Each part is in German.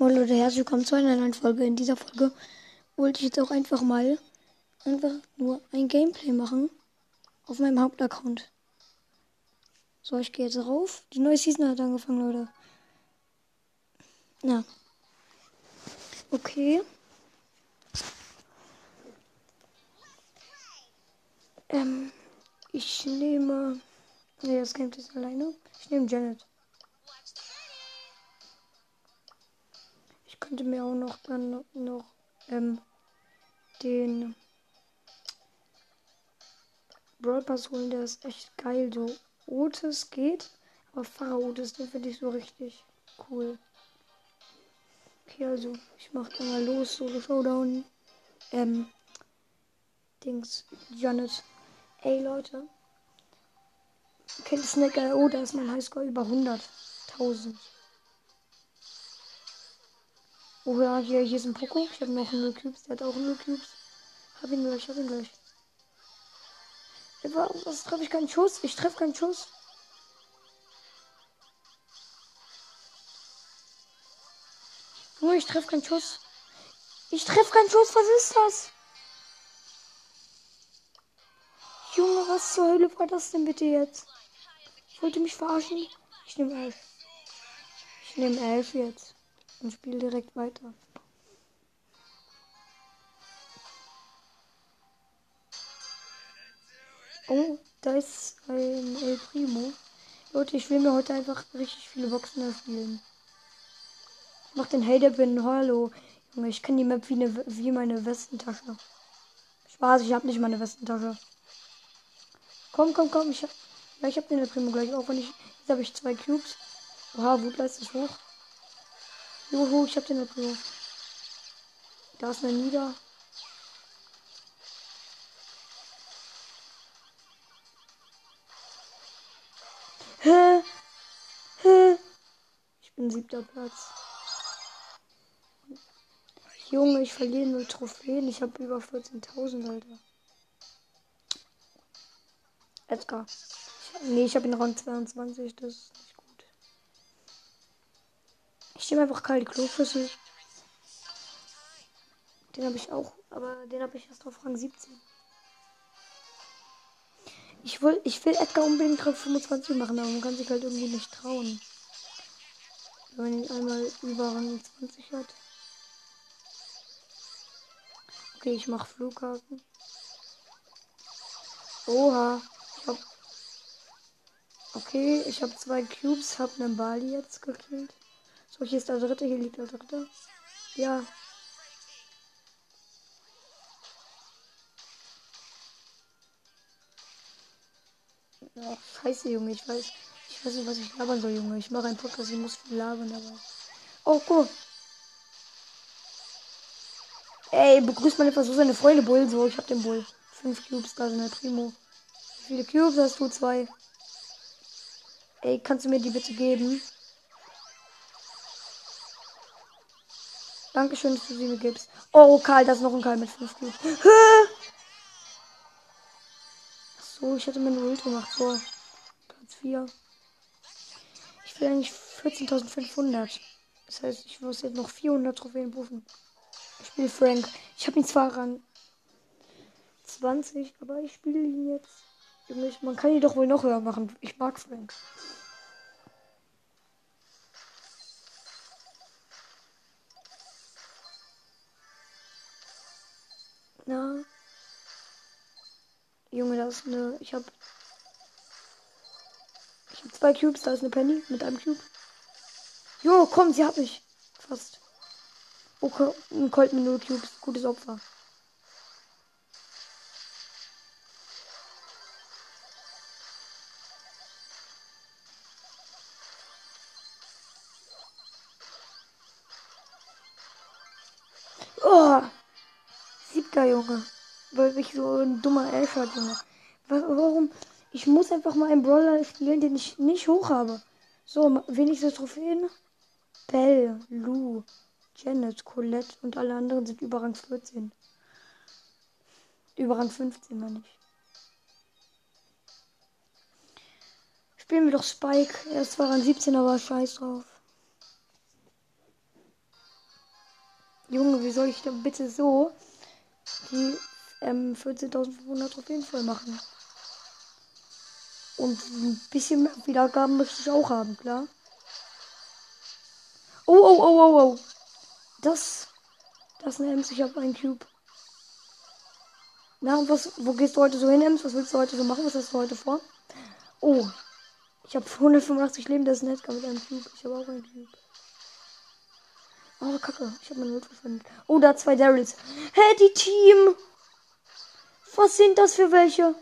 Moin Leute, herzlich willkommen zu einer neuen Folge. In dieser Folge wollte ich jetzt auch einfach mal einfach nur ein Gameplay machen auf meinem Hauptaccount. So, ich gehe jetzt rauf. Die neue Season hat angefangen, Leute. Ja. Okay. Ähm, ich nehme. Ne, das Game ist alleine. Ich nehme Janet. Könnte mir auch noch dann noch ähm, den Brawl Pass holen, der ist echt geil. So Otis geht, aber Pharao Otis, den finde ich so richtig cool. Okay, also ich mache dann mal los, Solo Showdown. Ähm, Dings, Janet. Ey Leute, kennt Snack Oh, da ist mein Highscore über 100.000. Oh ja, hier, hier ist ein Poco. Ich habe noch 0 Cubes. Der hat auch 0 Cubes. Hab ihn gleich, hab ihn gleich. Was treffe ich keinen Schuss? Ich treffe keinen Schuss. Nur ich treffe keinen Schuss. Ich treffe keinen Schuss. Was ist das? Junge, was zur Hölle war das denn bitte jetzt? Wollte mich verarschen. Ich nehme elf. Ich nehme elf jetzt und spiele direkt weiter. Oh, da ist ein El Primo. Leute, ich will mir heute einfach richtig viele Boxen erspielen. Ich mach den Hater bin. Hallo. Junge, ich kenne die Map wie, eine, wie meine Westentasche. Spaß, ich habe nicht meine Westentasche. Komm, komm, komm. Ich hab, ja, ich hab den El Primo gleich. Auch wenn ich. Jetzt habe ich zwei Cubes. Oha, Wutleist ist hoch. Juhu, ich hab den Primo. Da ist eine Nieder. Hä? Hä? Ich bin siebter Platz. Junge, ich verliere nur Trophäen. Ich habe über 14.000, Alter. Edgar. Nee, ich habe ihn Rang 22. Das ist. Ich nehme einfach kalte Klofüssel. Den habe ich auch, aber den habe ich erst auf Rang 17. Ich will, ich will Edgar unbedingt Rang 25 machen, aber man kann sich halt irgendwie nicht trauen. Wenn man ihn einmal über Rang 20 hat. Okay, ich mache Flughafen. Oha. Ich hab. Okay, ich habe zwei Cubes, hab einen Bali jetzt gekillt. So, hier ist der dritte, hier liegt der dritte. Ja, Oh, scheiße, Junge. Ich weiß, ich weiß nicht, was ich labern soll, Junge. Ich mache einen Podcast, ich muss viel labern dabei. Oh, guck. Ey, begrüßt man einfach so seine Freunde Bull. So, ich hab den Bull. Fünf Cubes, da sind der Primo. Wie viele Cubes hast du? Zwei. Ey, kannst du mir die bitte geben? Dankeschön, dass du sie mir gibst. Oh, Karl, da ist noch ein Karl mit fünf Cubes. So, ich hätte meine Ult gemacht. So, Platz 4. Ich will eigentlich 14.500. Das heißt, ich muss jetzt noch 400 Trophäen buchen. Ich spiele Frank. Ich habe ihn zwar ran 20, aber ich spiele ihn jetzt. Man kann ihn doch wohl noch höher machen. Ich mag Frank. Junge, da ist eine. Ich hab. Ich hab zwei Cubes, da ist eine Penny mit einem Cube. Jo, komm, sie hat mich. Fast. Okay, ein Colt mit null Cubes. Gutes Opfer. Oh! Siebter Junge weil ich so ein dummer Elf hat, Junge. Warum? Ich muss einfach mal einen Brawler spielen, den ich nicht hoch habe. So, wenigstens Trophäen. Bell, Lou, Janet, Colette und alle anderen sind über Rang 14. Über Rang 15, meine ich. Spielen wir doch Spike. Er ist zwar Rang 17, aber scheiß drauf. Junge, wie soll ich denn bitte so die ähm, 14.500 Trophäen voll machen? Und ein bisschen mehr Wiedergaben möchte ich auch haben, klar. Oh, oh, oh, oh, oh. Das, das ist eine Ems. Ich habe einen Cube. Na, was, wo gehst du heute so hin, Ems? Was willst du heute so machen? Was hast du heute vor? Oh, ich habe 185 Leben. Das ist ein Edgar mit einem Cube. Ich habe auch einen Cube. Oh, kacke. Ich habe meinen Not verwendet. Oh, da zwei Daryls. Hä, hey, die Team. Was sind das für welche?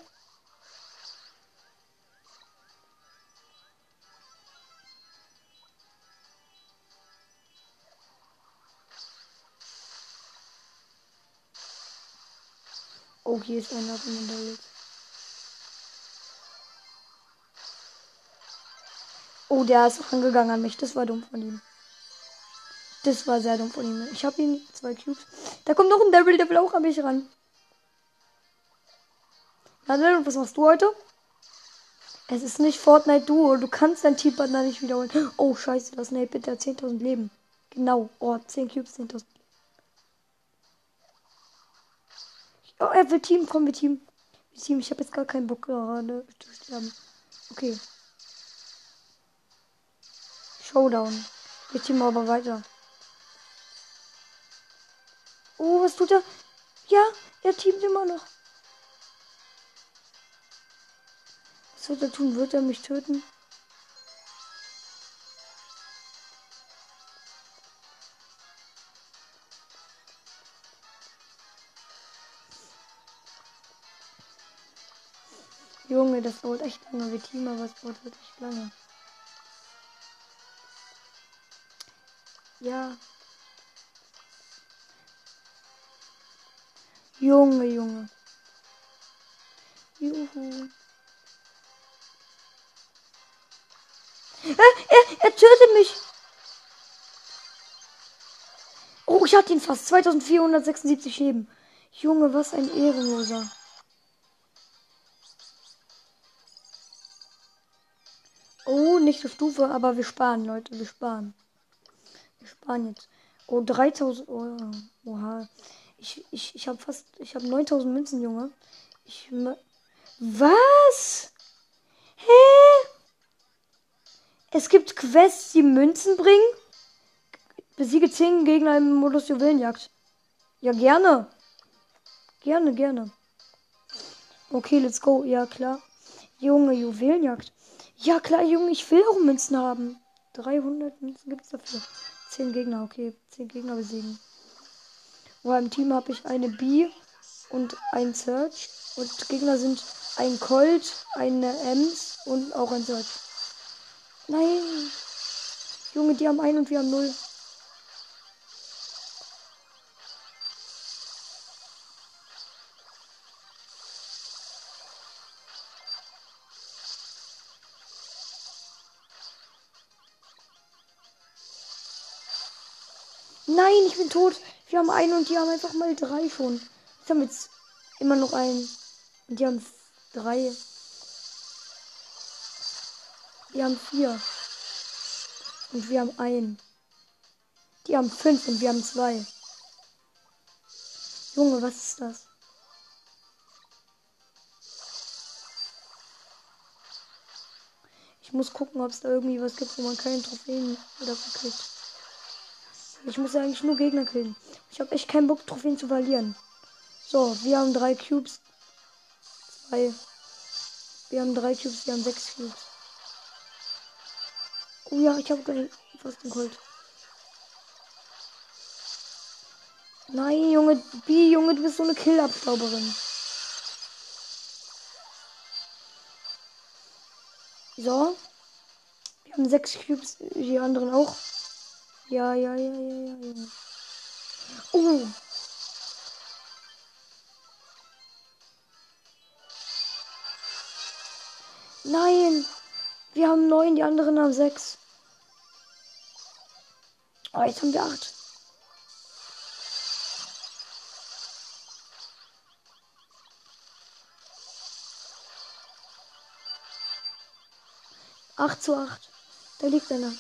Oh, hier ist einer von den Daryls. Oh, der ist angegangen an mich. Das war dumm von ihm. Das war sehr dumm von ihm. Ich habe ihn zwei Cubes. Da kommt noch ein Devil, der will auch an mich ran. Warte, was machst du heute? Es ist nicht Fortnite Duo. Du kannst dein Teampartner nicht wiederholen. Oh, scheiße, das ein bitte 10.000 Leben. Genau. Oh, 10 Cubes, 10.000. Oh, er will Team. Komm, wir Team. Wir Team. Ich habe jetzt gar keinen Bock gerade zu sterben. Okay. Showdown. Wir teamen aber weiter. Oh, was tut er? Ja, er teamt immer noch. Wird er tun? Wird er mich töten? Junge, das dauert echt lange. Wir teamen, aber es dauert wirklich lange. Ja. Junge, Junge. Juhu. Er, er, tötet mich. Oh, ich hatte ihn fast. 2476 Leben. Junge, was ein Ehrenloser. Oh, nicht zur Stufe, aber wir sparen, Leute. Wir sparen. Wir sparen jetzt. Oh, 3000. Oh, oha. Ich, ich, ich habe fast, ich habe 9000 Münzen, Junge. Ich, was? Hä? Es gibt Quests, die Münzen bringen? Besiege 10 Gegner im Modus Juwelenjagd. Ja, gerne. Gerne, gerne. Okay, let's go. Ja, klar. Junge, Juwelenjagd. Ja, klar, Junge, ich will auch Münzen haben. 300 Münzen gibt es dafür. 10 Gegner, okay. 10 Gegner besiegen. Wo im Team habe ich eine B und ein Search. Und Gegner sind ein Colt, eine Ems und auch ein Search. Nein! Junge, die haben ein und wir haben null. Nein, ich bin tot. Wir haben einen und die haben einfach mal drei schon. Jetzt haben wir jetzt immer noch einen. Und die haben drei. Wir haben vier. Und wir haben einen. Die haben fünf und wir haben zwei. Junge, was ist das? Ich muss gucken, ob es da irgendwie was gibt, wo man keine Trophäen dafür kriegt. Ich muss eigentlich nur Gegner killen. Ich habe echt keinen Bock, Trophäen zu verlieren. So, wir haben drei Cubes. Zwei. Wir haben drei Cubes, wir haben sechs Cubes. Oh ja, ich habe fast Gold. Nein, Junge, B, Junge, du bist so eine Kill-Abstauberin. So. Wir haben sechs Cubes, die anderen auch. Ja, ja, ja, ja, ja, ja. Oh. Nein. Wir haben neun, die anderen haben sechs. Oh, jetzt haben wir acht. Acht zu acht. Da liegt einer.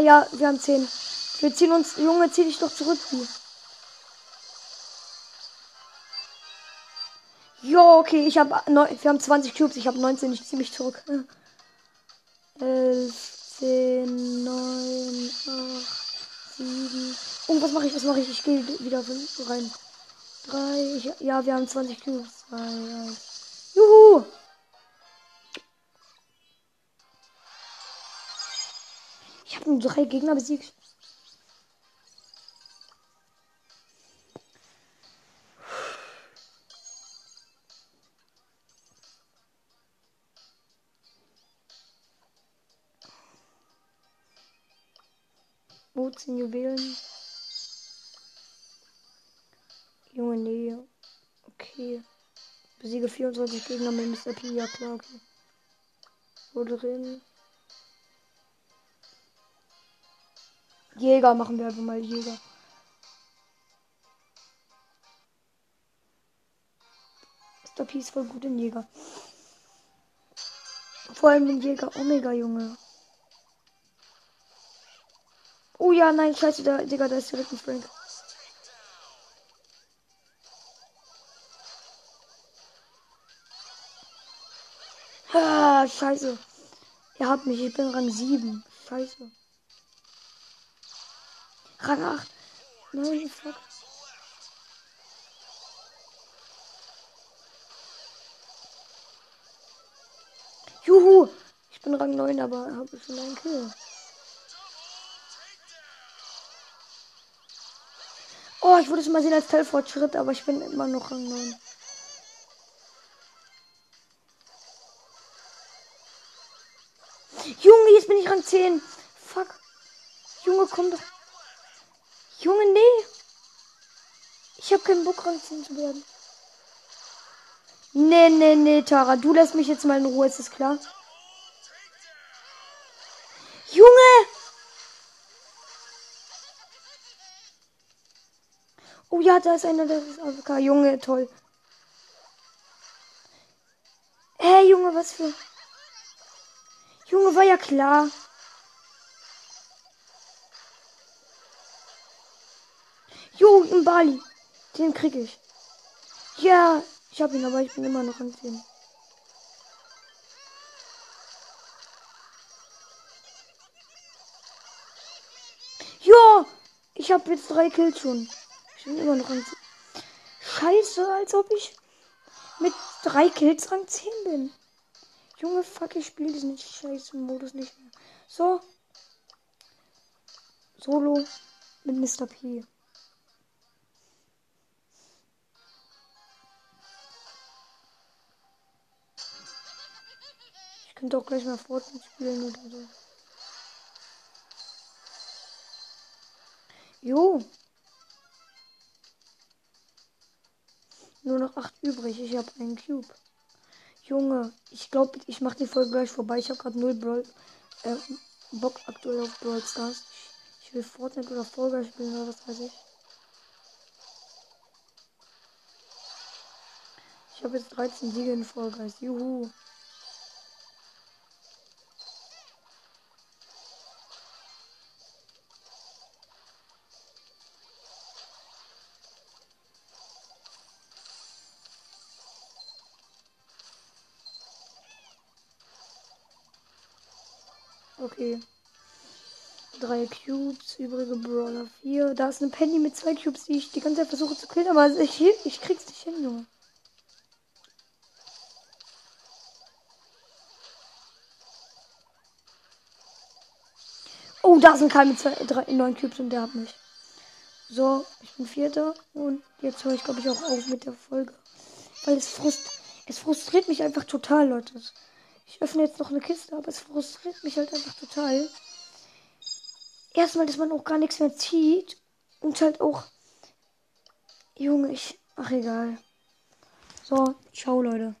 Ja, wir haben 10. Wir ziehen uns. Junge, zieh dich doch zurück. Wie. Jo, okay, ich habe wir haben 20 Cubes, ich habe 19, ich ziehe mich zurück. 11, 10, 9, 8, 7. Oh, was mache ich? Was mache ich? Ich gehe wieder rein. 3, ich, ja, wir haben 20 Cubes. 2, 1. Juhu! Ich habe nur drei Gegner besiegt. Ozen Juwelen. Junge, nee. Okay. Besiege 24 Gegner mit Mr. P. Ja, klar, okay. Wo drin? Jäger machen wir einfach mal Jäger. Mr. P ist voll gut in Jäger. Vor allem den Jäger Omega, Junge. Oh ja, nein, scheiße, da, Digga, da ist direkt ein Frank. Ah, scheiße. Er hat mich, ich bin Rang 7. Scheiße. Rang 8. Nein, fuck. Juhu! Ich bin Rang 9, aber habe schon einen Kill. Oh, ich würde es mal sehen als Teilfortschritt, aber ich bin immer noch Rang 9. Junge, jetzt bin ich Rang 10. Fuck. Junge, komm doch. Junge, nee. Ich habe keinen Bock, 10 zu werden. Nee, nee, nee, Tara. Du lässt mich jetzt mal in Ruhe, ist das klar? Junge! Oh ja, da ist einer, das ist AFK. Junge, toll. Hey, Junge, was für... Junge, war ja klar. Jo, im Bali. Den krieg ich. Ja, ich hab ihn, aber ich bin immer noch an 10. Ja, ich habe jetzt drei Kills schon. Ich bin immer noch an 10. Scheiße, als ob ich mit drei Kills Rang 10 bin. Junge, fuck, ich spiele diesen scheiß Modus nicht mehr. So. Solo mit Mr. P. Könnte auch gleich mal Fortnite spielen oder so. Jo. Nur noch acht übrig. Ich habe einen Cube. Junge, ich glaube, ich mache die Folge gleich vorbei. Ich habe gerade null Brawl, äh, Bock aktuell auf Brawl Stars. Ich, ich will Fortnite oder Folge spielen oder was weiß ich. Ich habe jetzt 13 Siege in Vollgeist. Juhu. Okay. Drei Cubes, übrige Brawler vier. Da ist eine Penny mit zwei Cubes, die ich die ganze Zeit versuche zu killen, aber ich, ich krieg's nicht hin, Junge. Oh, da sind keine zwei, drei, neun Cubes und der hat mich. So, ich bin Vierter und jetzt höre ich, glaube ich, auch auf mit der Folge. Weil es, frust es frustriert mich einfach total, Leute. Ich öffne jetzt noch eine Kiste, aber es frustriert mich halt einfach total. Erstmal, dass man auch gar nichts mehr zieht. Und halt auch. Junge, ich. Ach egal. So, ciao, Leute.